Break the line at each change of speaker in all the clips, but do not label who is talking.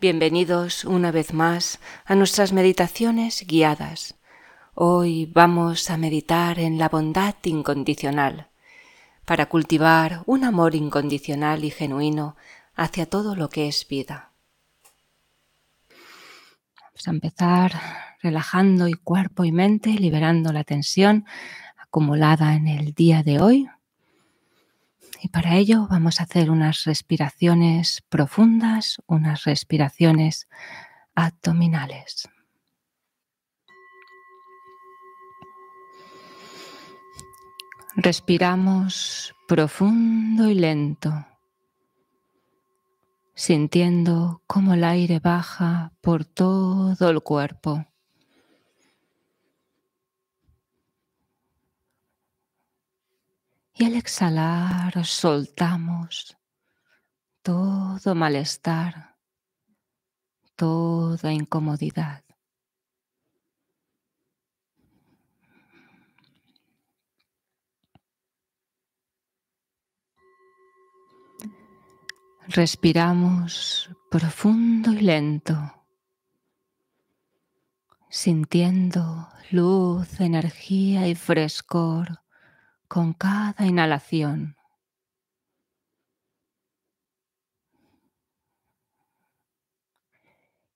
Bienvenidos una vez más a nuestras meditaciones guiadas. Hoy vamos a meditar en la bondad incondicional para cultivar un amor incondicional y genuino hacia todo lo que es vida. Vamos a empezar relajando y cuerpo y mente, liberando la tensión acumulada en el día de hoy. Y para ello vamos a hacer unas respiraciones profundas, unas respiraciones abdominales. Respiramos profundo y lento, sintiendo cómo el aire baja por todo el cuerpo. Y al exhalar soltamos todo malestar, toda incomodidad. Respiramos profundo y lento, sintiendo luz, energía y frescor con cada inhalación.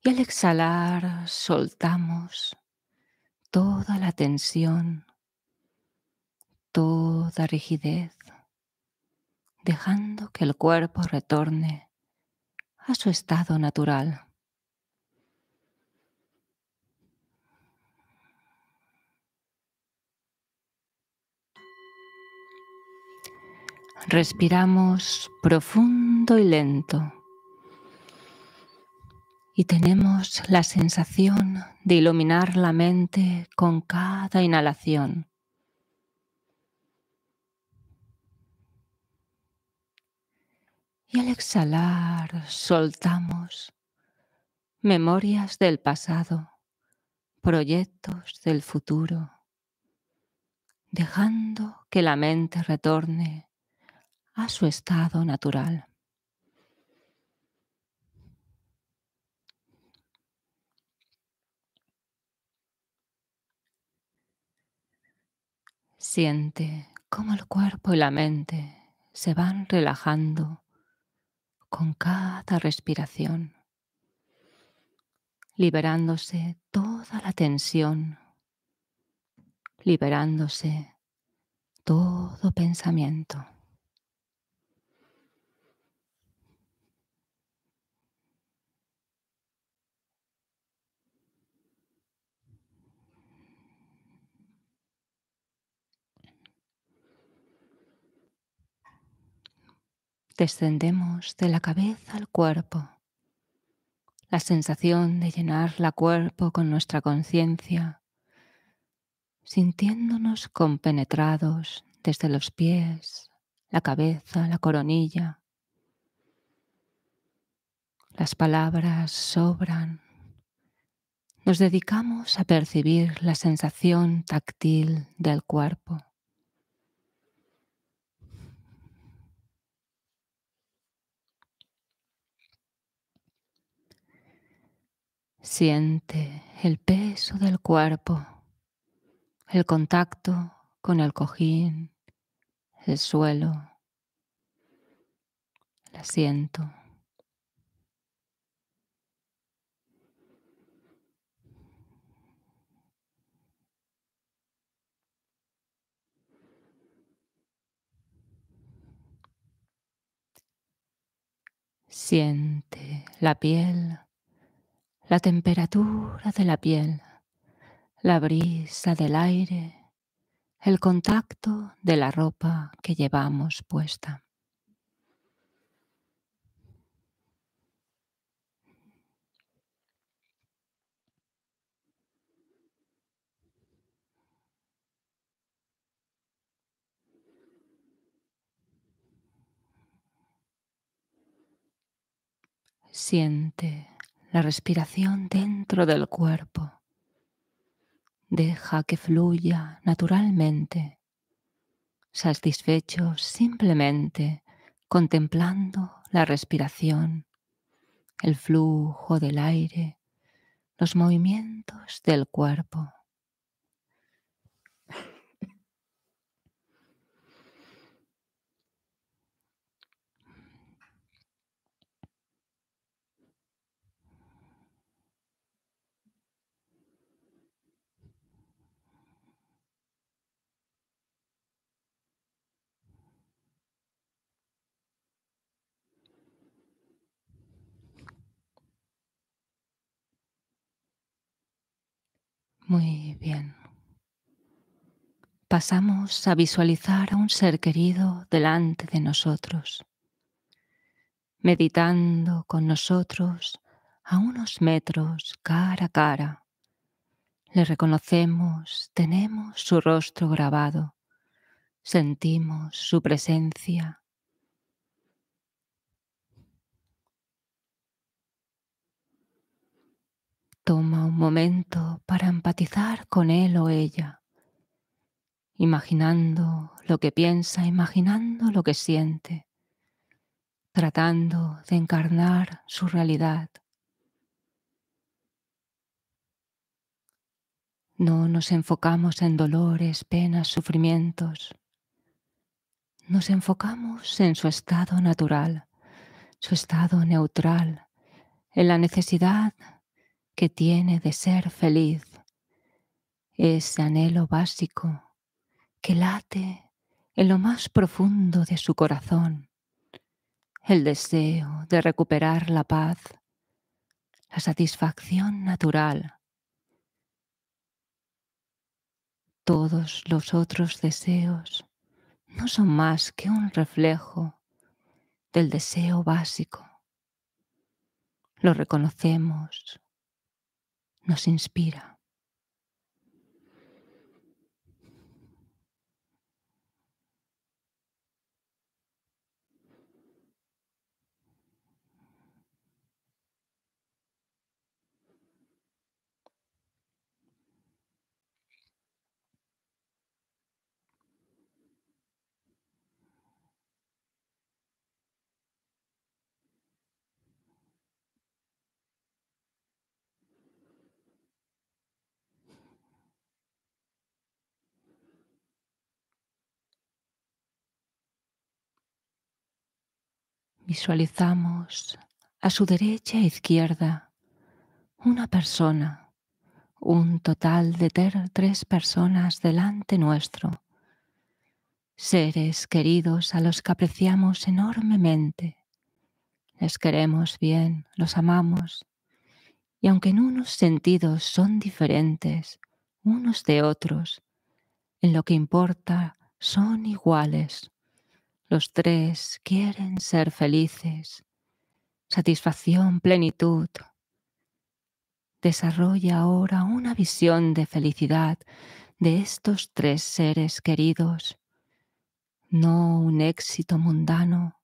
Y al exhalar soltamos toda la tensión, toda rigidez, dejando que el cuerpo retorne a su estado natural. Respiramos profundo y lento. Y tenemos la sensación de iluminar la mente con cada inhalación. Y al exhalar soltamos memorias del pasado, proyectos del futuro, dejando que la mente retorne a su estado natural. Siente cómo el cuerpo y la mente se van relajando con cada respiración, liberándose toda la tensión, liberándose todo pensamiento. Descendemos de la cabeza al cuerpo. La sensación de llenar la cuerpo con nuestra conciencia, sintiéndonos compenetrados desde los pies, la cabeza, la coronilla. Las palabras sobran. Nos dedicamos a percibir la sensación táctil del cuerpo. Siente el peso del cuerpo, el contacto con el cojín, el suelo, el asiento. Siente la piel la temperatura de la piel, la brisa del aire, el contacto de la ropa que llevamos puesta. Siente la respiración dentro del cuerpo. Deja que fluya naturalmente, satisfecho simplemente contemplando la respiración, el flujo del aire, los movimientos del cuerpo. Muy bien. Pasamos a visualizar a un ser querido delante de nosotros, meditando con nosotros a unos metros cara a cara. Le reconocemos, tenemos su rostro grabado, sentimos su presencia. Toma un momento para empatizar con él o ella, imaginando lo que piensa, imaginando lo que siente, tratando de encarnar su realidad. No nos enfocamos en dolores, penas, sufrimientos. Nos enfocamos en su estado natural, su estado neutral, en la necesidad que tiene de ser feliz, ese anhelo básico que late en lo más profundo de su corazón, el deseo de recuperar la paz, la satisfacción natural. Todos los otros deseos no son más que un reflejo del deseo básico. Lo reconocemos, nos inspira. Visualizamos a su derecha e izquierda una persona, un total de tres personas delante nuestro, seres queridos a los que apreciamos enormemente. Les queremos bien, los amamos, y aunque en unos sentidos son diferentes unos de otros, en lo que importa son iguales los tres quieren ser felices, satisfacción, plenitud. Desarrolla ahora una visión de felicidad de estos tres seres queridos, no un éxito mundano,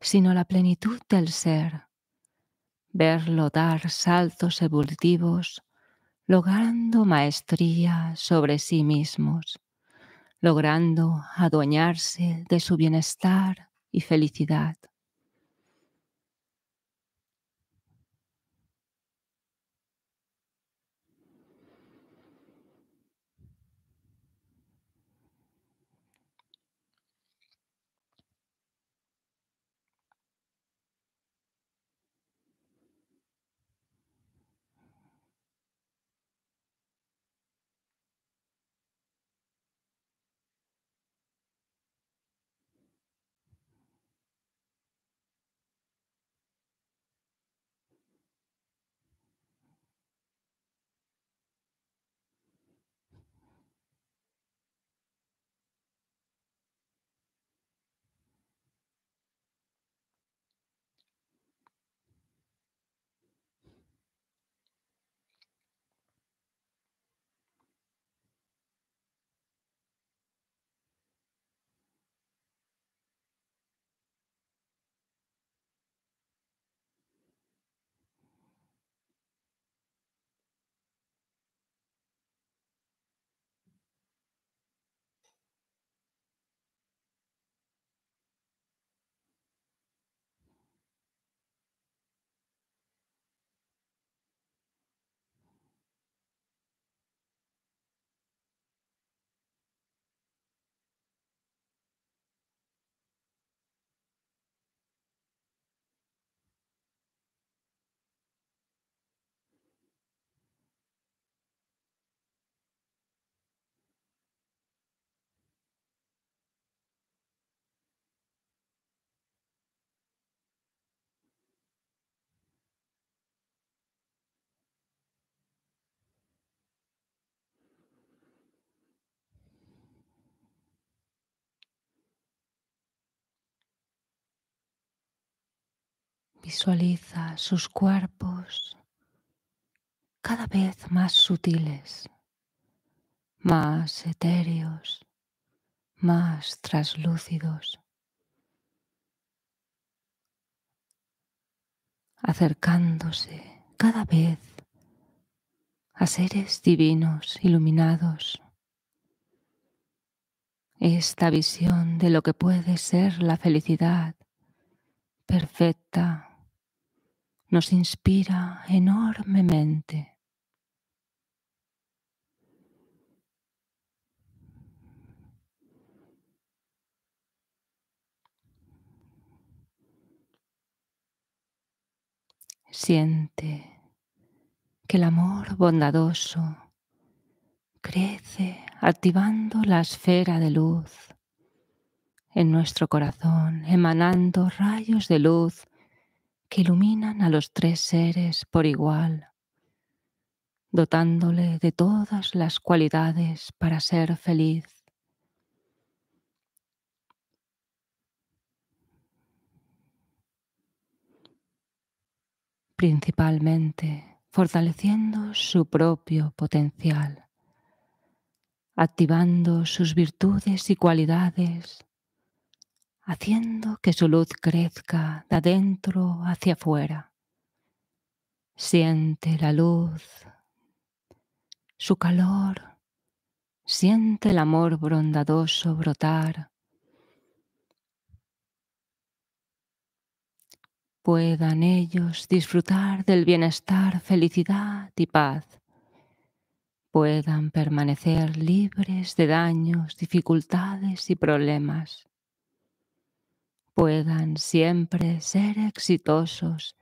sino la plenitud del ser, verlo dar saltos evolutivos, logrando maestría sobre sí mismos logrando adueñarse de su bienestar y felicidad. Visualiza sus cuerpos cada vez más sutiles, más etéreos, más traslúcidos, acercándose cada vez a seres divinos iluminados. Esta visión de lo que puede ser la felicidad perfecta nos inspira enormemente. Siente que el amor bondadoso crece activando la esfera de luz en nuestro corazón, emanando rayos de luz que iluminan a los tres seres por igual, dotándole de todas las cualidades para ser feliz. principalmente fortaleciendo su propio potencial, activando sus virtudes y cualidades haciendo que su luz crezca de adentro hacia afuera. Siente la luz, su calor, siente el amor bondadoso brotar. Puedan ellos disfrutar del bienestar, felicidad y paz. Puedan permanecer libres de daños, dificultades y problemas puedan siempre ser exitosos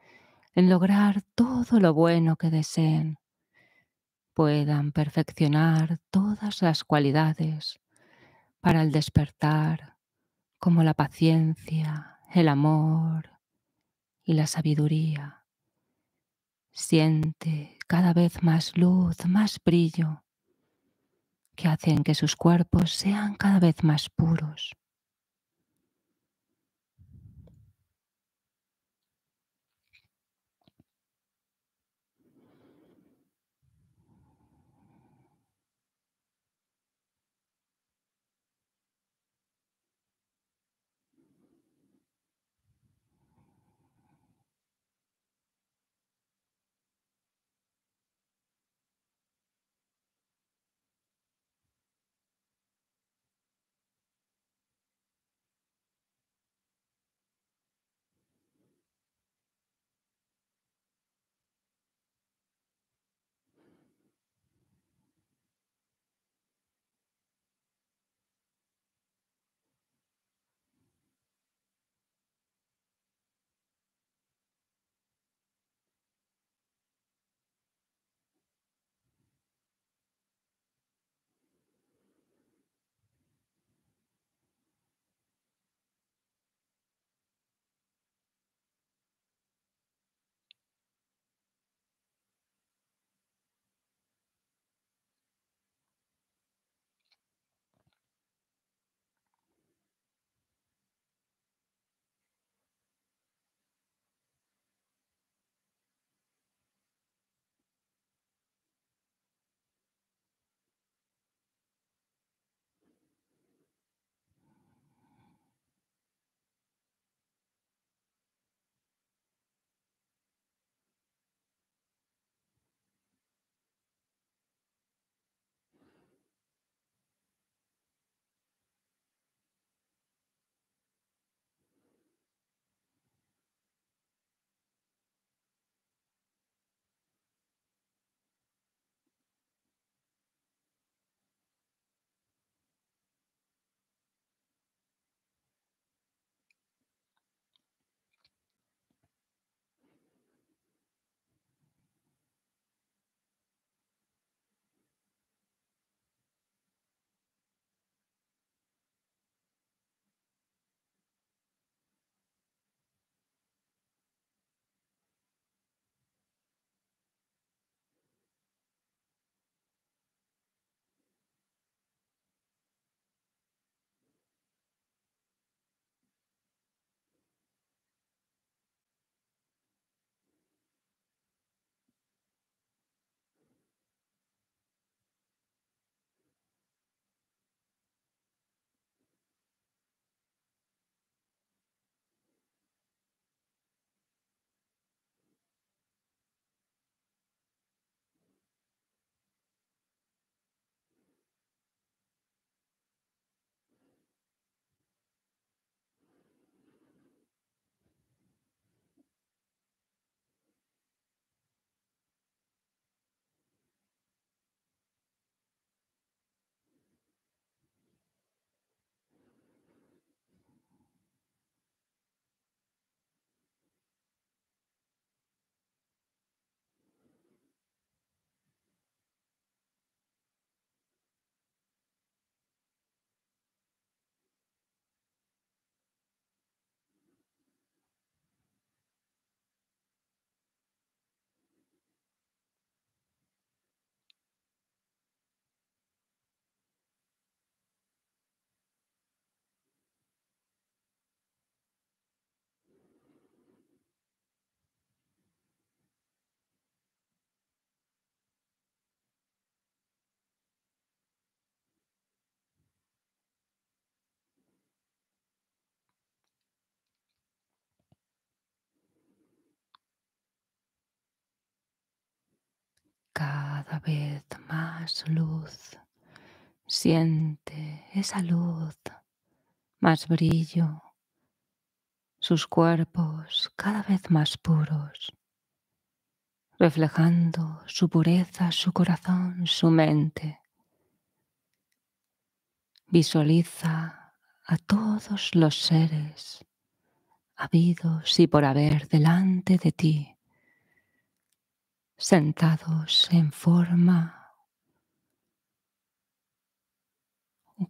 en lograr todo lo bueno que deseen, puedan perfeccionar todas las cualidades para el despertar, como la paciencia, el amor y la sabiduría. Siente cada vez más luz, más brillo, que hacen que sus cuerpos sean cada vez más puros. Vez más luz. Siente esa luz, más brillo, sus cuerpos cada vez más puros, reflejando su pureza, su corazón, su mente. Visualiza a todos los seres habidos y por haber delante de ti, sentados en forma.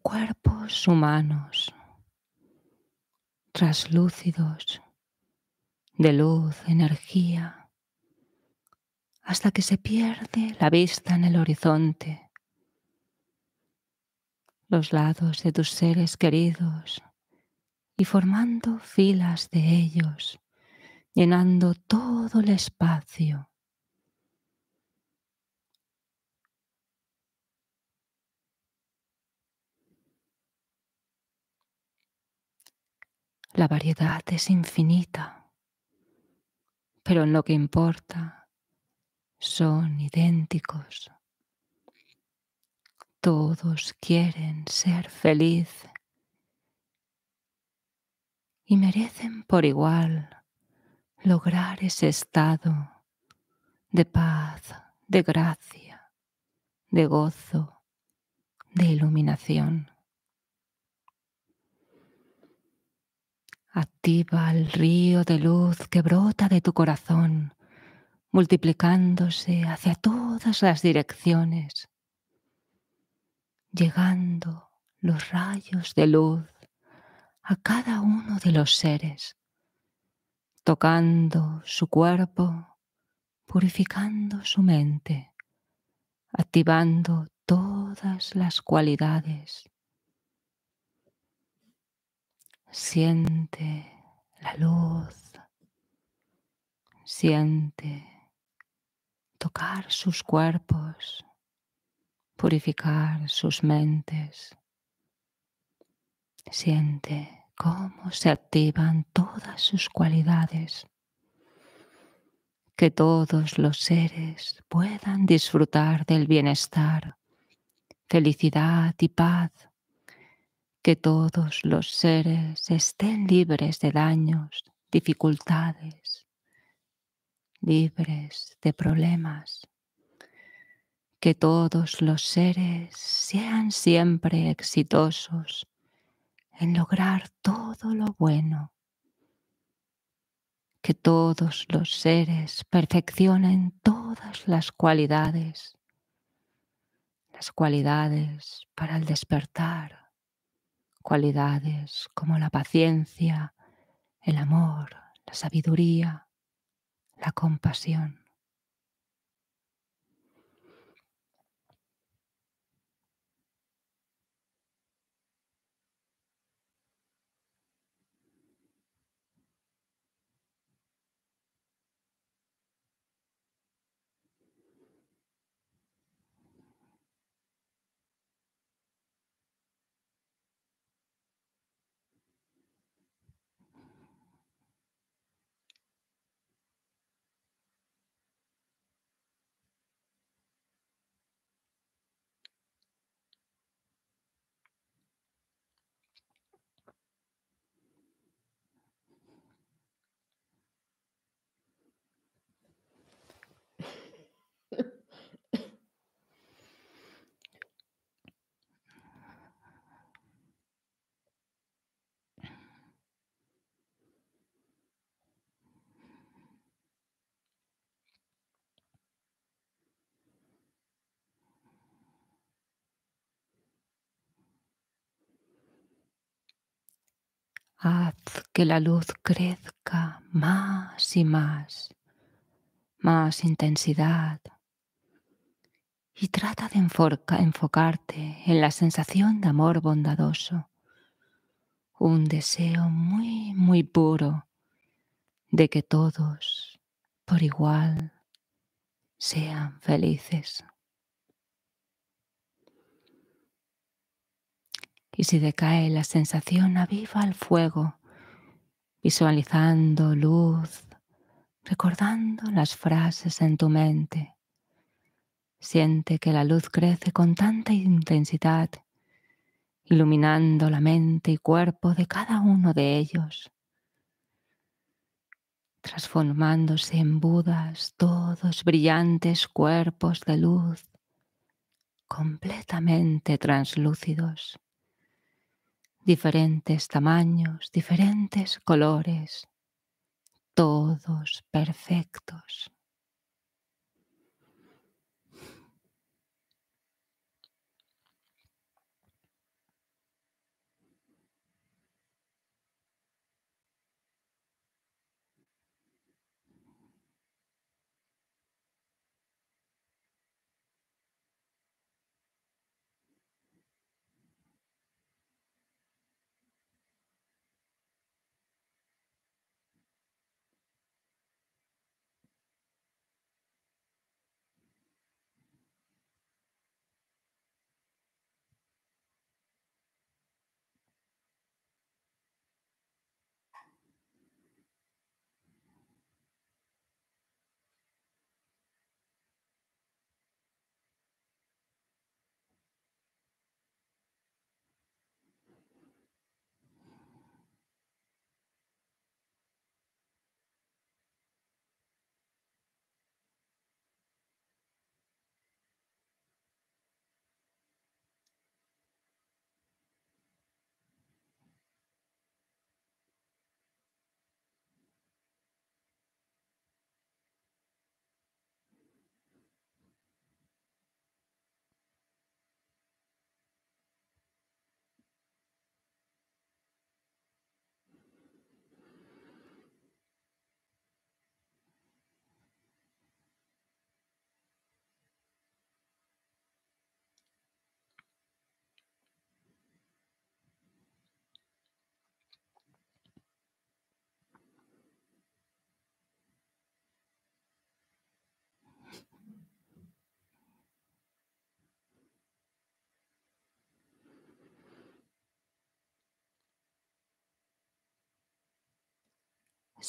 Cuerpos humanos, traslúcidos, de luz, energía, hasta que se pierde la vista en el horizonte, los lados de tus seres queridos y formando filas de ellos, llenando todo el espacio La variedad es infinita, pero en lo que importa son idénticos. Todos quieren ser feliz y merecen por igual lograr ese estado de paz, de gracia, de gozo, de iluminación. Activa el río de luz que brota de tu corazón, multiplicándose hacia todas las direcciones, llegando los rayos de luz a cada uno de los seres, tocando su cuerpo, purificando su mente, activando todas las cualidades Siente la luz, siente tocar sus cuerpos, purificar sus mentes. Siente cómo se activan todas sus cualidades. Que todos los seres puedan disfrutar del bienestar, felicidad y paz que todos los seres estén libres de daños, dificultades, libres de problemas. Que todos los seres sean siempre exitosos en lograr todo lo bueno. Que todos los seres perfeccionen todas las cualidades, las cualidades para el despertar, cualidades como la paciencia, el amor, la sabiduría, la compasión. Haz que la luz crezca más y más, más intensidad. Y trata de enfocarte en la sensación de amor bondadoso, un deseo muy, muy puro de que todos, por igual, sean felices. Y si decae la sensación, aviva el fuego, visualizando luz, recordando las frases en tu mente. Siente que la luz crece con tanta intensidad, iluminando la mente y cuerpo de cada uno de ellos, transformándose en Budas, todos brillantes cuerpos de luz, completamente translúcidos, diferentes tamaños, diferentes colores, todos perfectos.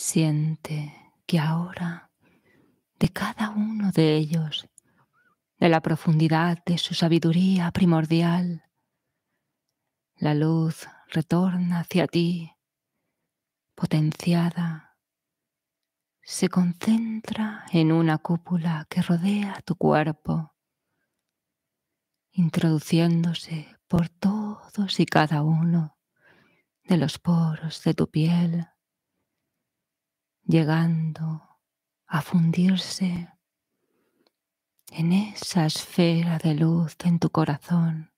Siente que ahora de cada uno de ellos, de la profundidad de su sabiduría primordial, la luz retorna hacia ti, potenciada, se concentra en una cúpula que rodea tu cuerpo, introduciéndose por todos y cada uno de los poros de tu piel llegando a fundirse en esa esfera de luz en tu corazón.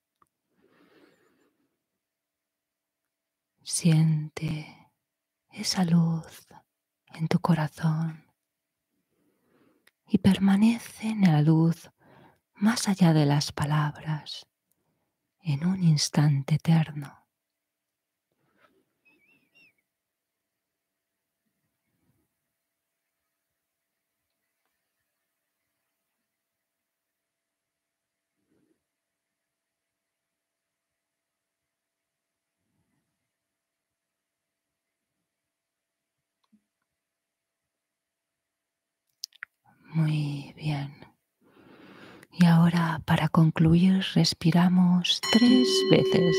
Siente esa luz en tu corazón y permanece en la luz más allá de las palabras en un instante eterno. Muy bien. Y ahora para concluir respiramos tres veces.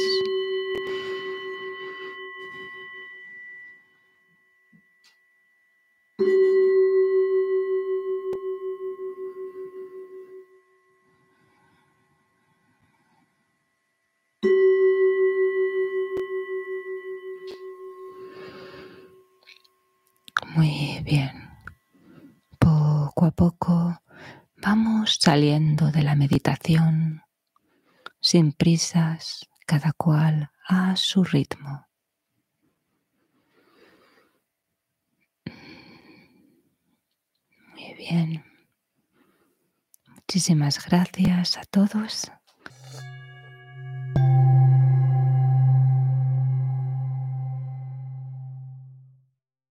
Saliendo de la meditación sin prisas, cada cual a su ritmo. Muy bien. Muchísimas gracias a todos